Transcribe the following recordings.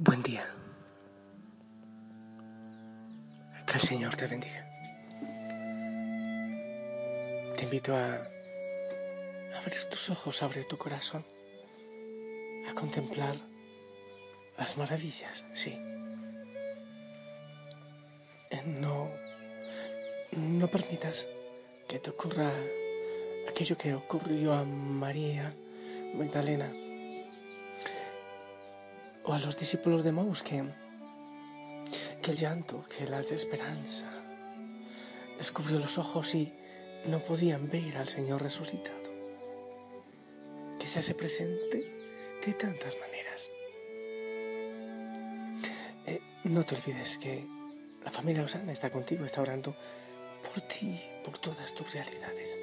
Buen día. Que el Señor te bendiga. Te invito a abrir tus ojos, abrir tu corazón, a contemplar las maravillas, sí. Eh, no, no permitas que te ocurra aquello que ocurrió a María Magdalena o a los discípulos de Maús que, que el llanto, que la desesperanza les cubrió los ojos y no podían ver al Señor resucitado. Que se hace presente de tantas maneras. Eh, no te olvides que la familia Osana está contigo, está orando por ti, por todas tus realidades.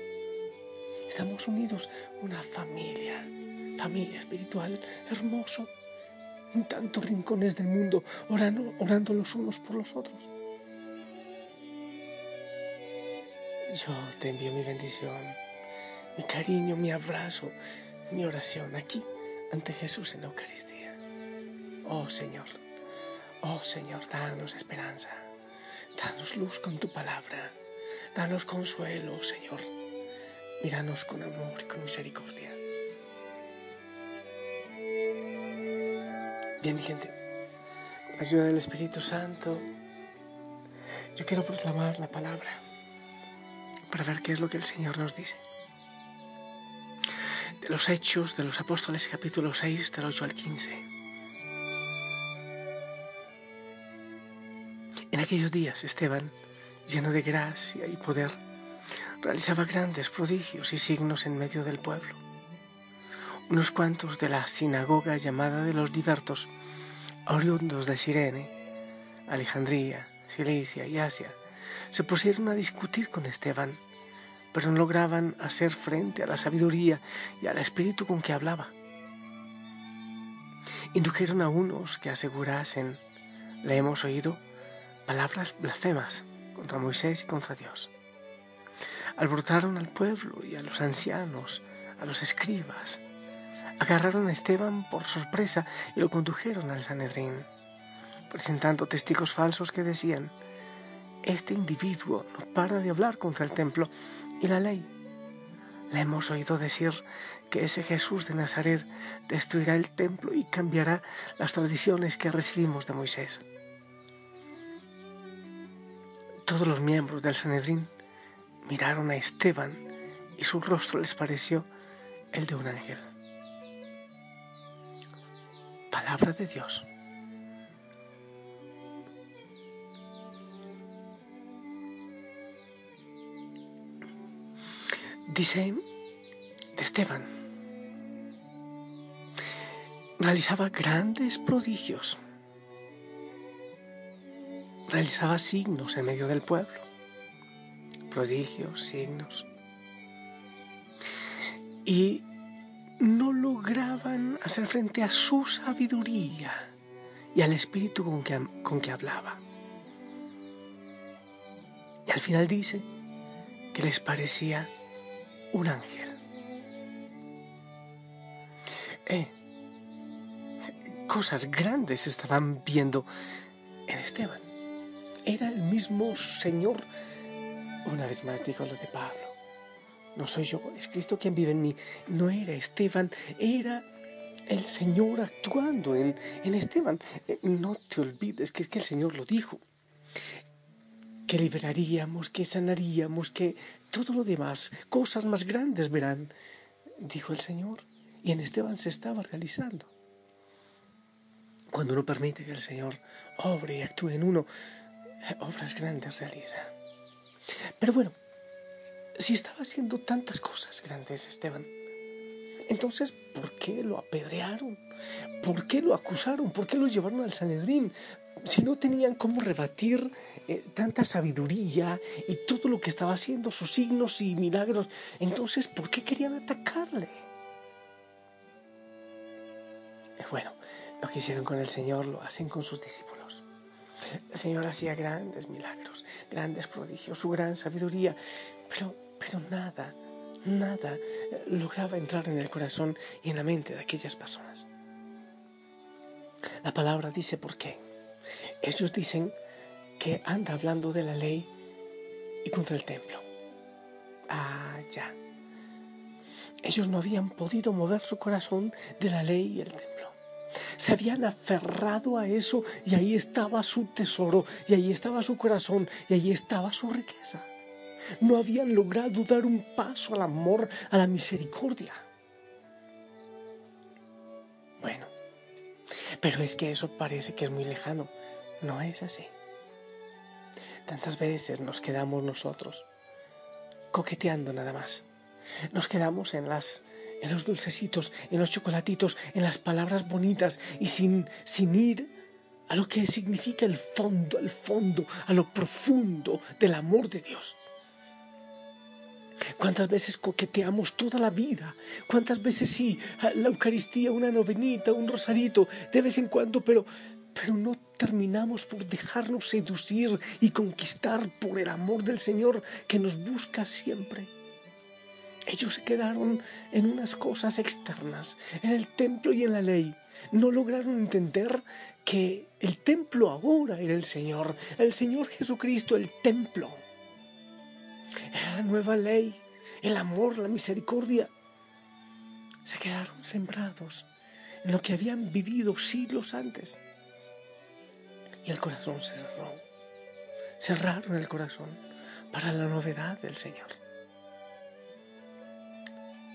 Estamos unidos, una familia, familia espiritual hermoso en tantos rincones del mundo, orando, orando los unos por los otros. Yo te envío mi bendición, mi cariño, mi abrazo, mi oración aquí ante Jesús en la Eucaristía. Oh Señor, oh Señor, danos esperanza, danos luz con tu palabra, danos consuelo, Señor. Míranos con amor y con misericordia. Bien, mi gente, con la ayuda del Espíritu Santo, yo quiero proclamar la palabra para ver qué es lo que el Señor nos dice. De los Hechos de los Apóstoles, capítulo 6, del 8 al 15. En aquellos días, Esteban, lleno de gracia y poder, realizaba grandes prodigios y signos en medio del pueblo unos cuantos de la sinagoga llamada de los divertos, oriundos de Sirene, Alejandría, Cilicia y Asia, se pusieron a discutir con Esteban, pero no lograban hacer frente a la sabiduría y al espíritu con que hablaba. Indujeron a unos que asegurasen, le hemos oído, palabras blasfemas contra Moisés y contra Dios. Alborotaron al pueblo y a los ancianos, a los escribas, agarraron a Esteban por sorpresa y lo condujeron al Sanedrín, presentando testigos falsos que decían, este individuo no para de hablar contra el templo y la ley. Le hemos oído decir que ese Jesús de Nazaret destruirá el templo y cambiará las tradiciones que recibimos de Moisés. Todos los miembros del Sanedrín miraron a Esteban y su rostro les pareció el de un ángel. Palabra de Dios. Dice de Esteban, realizaba grandes prodigios, realizaba signos en medio del pueblo, prodigios, signos. Y no lograban hacer frente a su sabiduría y al espíritu con que, con que hablaba. Y al final dice que les parecía un ángel. Eh, cosas grandes estaban viendo en Esteban. Era el mismo Señor. Una vez más dijo lo de Pablo. No soy yo, es Cristo quien vive en mí. No era Esteban, era el Señor actuando en, en Esteban. Eh, no te olvides que es que el Señor lo dijo. Que liberaríamos, que sanaríamos, que todo lo demás, cosas más grandes verán, dijo el Señor. Y en Esteban se estaba realizando. Cuando uno permite que el Señor obre y actúe en uno, eh, obras grandes realiza. Pero bueno, si estaba haciendo tantas cosas grandes, Esteban, entonces, ¿por qué lo apedrearon? ¿Por qué lo acusaron? ¿Por qué lo llevaron al Sanedrín? Si no tenían cómo rebatir eh, tanta sabiduría y todo lo que estaba haciendo, sus signos y milagros, entonces, ¿por qué querían atacarle? Bueno, lo que hicieron con el Señor lo hacen con sus discípulos. El Señor hacía grandes milagros, grandes prodigios, su gran sabiduría, pero, pero nada, nada lograba entrar en el corazón y en la mente de aquellas personas. La palabra dice por qué. Ellos dicen que anda hablando de la ley y contra el templo. Ah, ya. Ellos no habían podido mover su corazón de la ley y el templo. Se habían aferrado a eso y ahí estaba su tesoro, y ahí estaba su corazón, y ahí estaba su riqueza. No habían logrado dar un paso al amor, a la misericordia. Bueno, pero es que eso parece que es muy lejano. No es así. Tantas veces nos quedamos nosotros coqueteando nada más. Nos quedamos en las en los dulcecitos, en los chocolatitos, en las palabras bonitas y sin, sin ir a lo que significa el fondo, el fondo, a lo profundo del amor de Dios. ¿Cuántas veces coqueteamos toda la vida? ¿Cuántas veces sí, la Eucaristía, una novenita, un rosarito, de vez en cuando, pero, pero no terminamos por dejarnos seducir y conquistar por el amor del Señor que nos busca siempre? Ellos se quedaron en unas cosas externas, en el templo y en la ley. No lograron entender que el templo ahora era el Señor, el Señor Jesucristo, el templo. Era la nueva ley, el amor, la misericordia. Se quedaron sembrados en lo que habían vivido siglos antes. Y el corazón se cerró. Cerraron el corazón para la novedad del Señor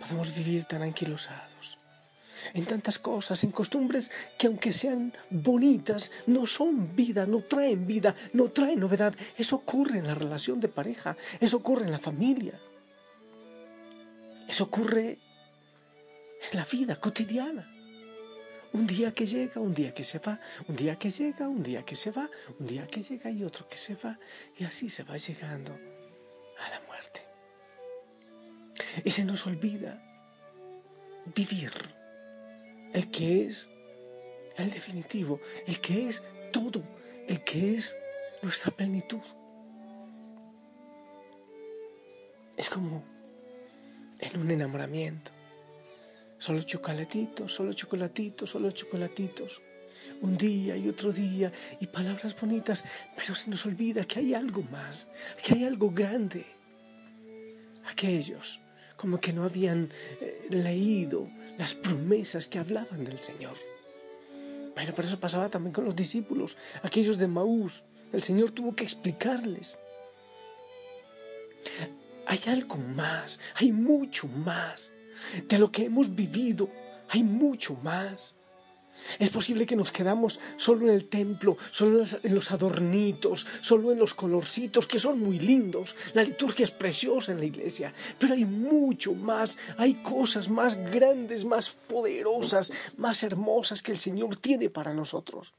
podemos vivir tan anquilosados en tantas cosas, en costumbres que aunque sean bonitas, no son vida, no traen vida, no traen novedad. Eso ocurre en la relación de pareja, eso ocurre en la familia, eso ocurre en la vida cotidiana. Un día que llega, un día que se va, un día que llega, un día que se va, un día que llega y otro que se va, y así se va llegando a la muerte. Y se nos olvida vivir el que es el definitivo, el que es todo, el que es nuestra plenitud. Es como en un enamoramiento. Solo chocolatitos, solo chocolatitos, solo chocolatitos. Un día y otro día y palabras bonitas, pero se nos olvida que hay algo más, que hay algo grande. Aquellos como que no habían eh, leído las promesas que hablaban del Señor. Pero por eso pasaba también con los discípulos, aquellos de Maús. El Señor tuvo que explicarles. Hay algo más, hay mucho más. De lo que hemos vivido, hay mucho más. Es posible que nos quedamos solo en el templo, solo en los adornitos, solo en los colorcitos que son muy lindos. La liturgia es preciosa en la iglesia, pero hay mucho más, hay cosas más grandes, más poderosas, más hermosas que el Señor tiene para nosotros.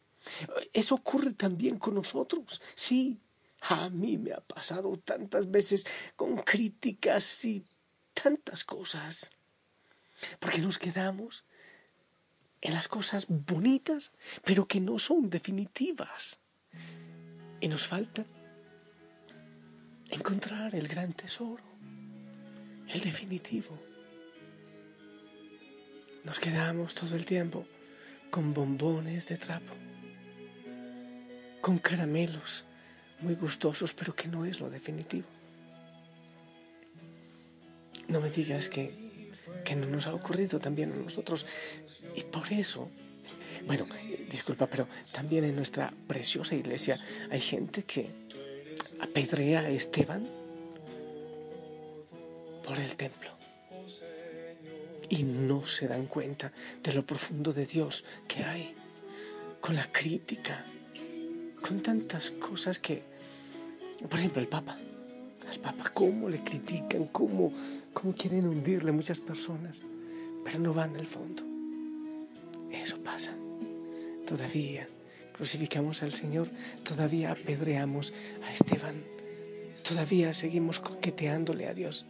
Eso ocurre también con nosotros, sí. A mí me ha pasado tantas veces con críticas y tantas cosas. Porque nos quedamos en las cosas bonitas, pero que no son definitivas. Y nos falta encontrar el gran tesoro, el definitivo. Nos quedamos todo el tiempo con bombones de trapo, con caramelos muy gustosos, pero que no es lo definitivo. No me digas que que no nos ha ocurrido también a nosotros. Y por eso, bueno, disculpa, pero también en nuestra preciosa iglesia hay gente que apedrea a Esteban por el templo. Y no se dan cuenta de lo profundo de Dios que hay, con la crítica, con tantas cosas que, por ejemplo, el Papa. Al Papa, cómo le critican, cómo, cómo quieren hundirle muchas personas, pero no van al fondo. Eso pasa. Todavía crucificamos al Señor, todavía apedreamos a Esteban, todavía seguimos coqueteándole a Dios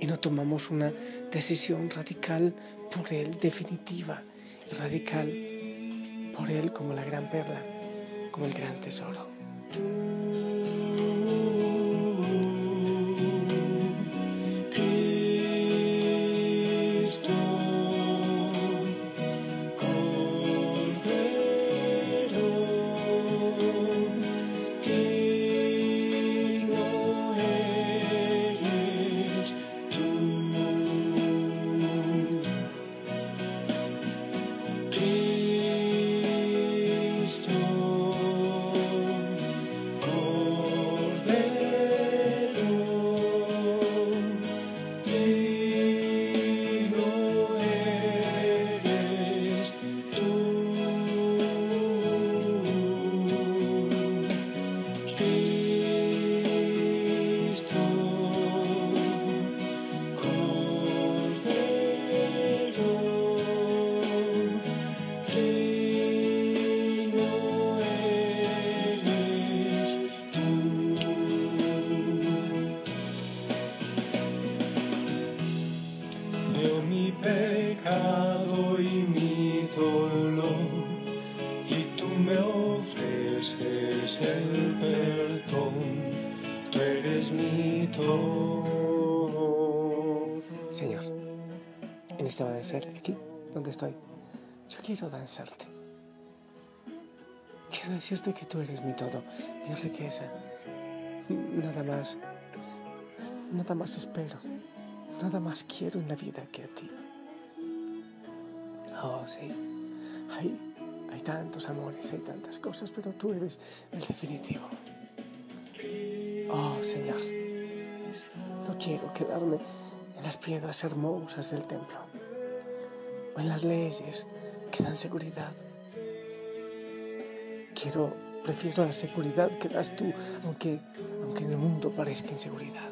y no tomamos una decisión radical por Él, definitiva radical por Él como la gran perla, como el gran tesoro. Señor, en este amanecer, aquí donde estoy, yo quiero danzarte. Quiero decirte que tú eres mi todo, mi riqueza. Nada más, nada más espero, nada más quiero en la vida que a ti. Oh, sí, hay, hay tantos amores, hay tantas cosas, pero tú eres el definitivo. Oh, Señor, no quiero quedarme en las piedras hermosas del templo o en las leyes que dan seguridad. Quiero, prefiero la seguridad que das tú, aunque, aunque en el mundo parezca inseguridad.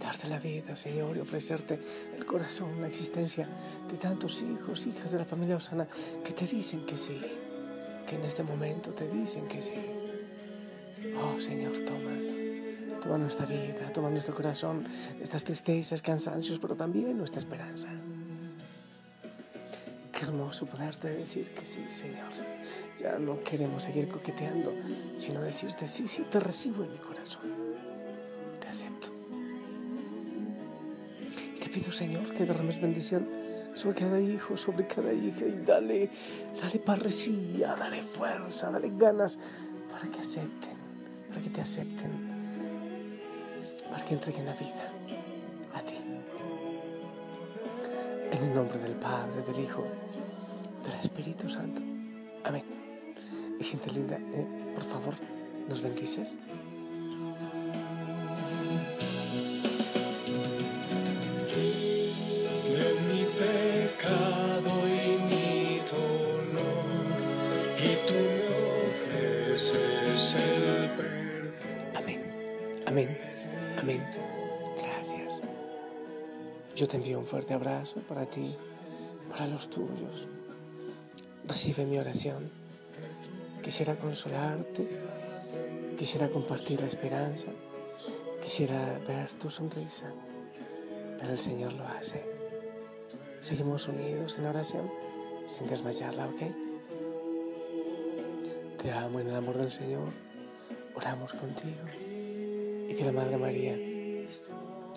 Darte la vida, Señor, y ofrecerte el corazón, la existencia de tantos hijos, hijas de la familia Osana que te dicen que sí, que en este momento te dicen que sí. Oh, Señor, toma toma nuestra vida, toma nuestro corazón, estas tristezas, cansancios, pero también nuestra esperanza. Qué hermoso poderte decir que sí, Señor. Ya no queremos seguir coqueteando, sino decirte sí, sí, te recibo en mi corazón. Te acepto. Y te pido, Señor, que derrames bendición sobre cada hijo, sobre cada hija y dale, dale parresía, dale fuerza, dale ganas para que acepten, para que te acepten, que entreguen la vida a ti. En el nombre del Padre, del Hijo, del Espíritu Santo. Amén. Y gente linda, eh, por favor, ¿nos bendices? Yo te envío un fuerte abrazo para ti, para los tuyos. Recibe mi oración. Quisiera consolarte, quisiera compartir la esperanza, quisiera ver tu sonrisa, pero el Señor lo hace. Seguimos unidos en oración sin desmayarla, ¿ok? Te amo en el amor del Señor, oramos contigo y que la Madre María,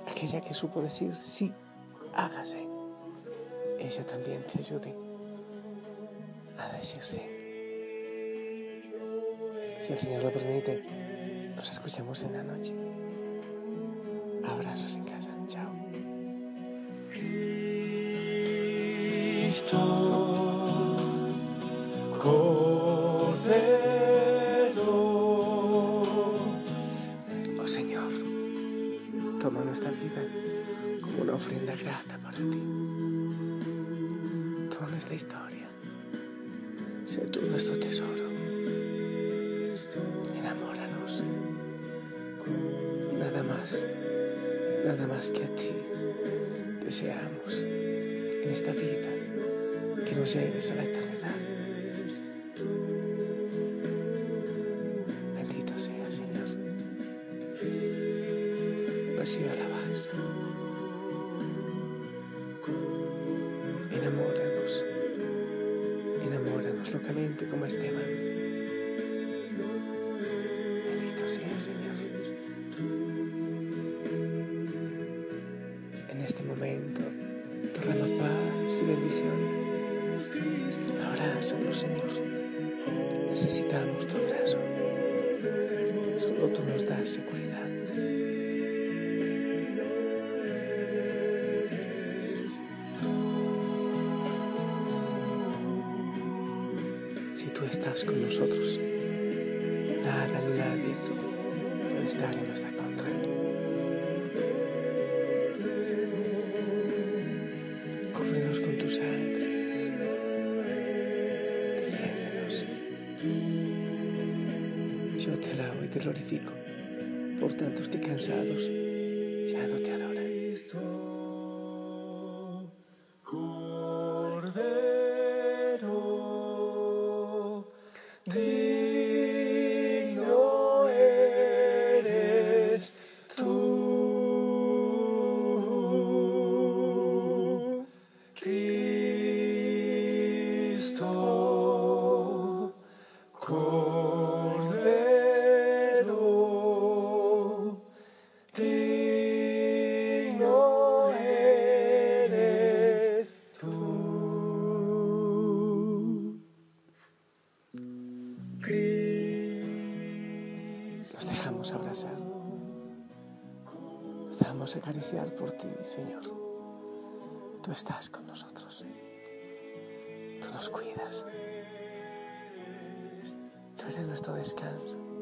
aquella que supo decir sí, hágase, ella también te ayude a decir sí. Si el Señor lo permite, nos escuchamos en la noche. Abrazos en casa. Chao. Nuestra historia. Sé tú nuestro tesoro. Enamóranos. Nada más, nada más que a ti deseamos en esta vida que nos lleves a la eternidad. Como Esteban. Bendito sea, Señor. En este momento, derrama paz y bendición. Abrázanos, Señor. Necesitamos tu abrazo. Solo tú nos das seguridad. Estás con nosotros, nada ni nadie puede estar en nuestra contra. Cúbrenos con tu sangre. Defiéndenos. Yo te alabo y te glorifico por tantos que cansados acariciar por ti, Señor. Tú estás con nosotros. Tú nos cuidas. Tú eres nuestro descanso.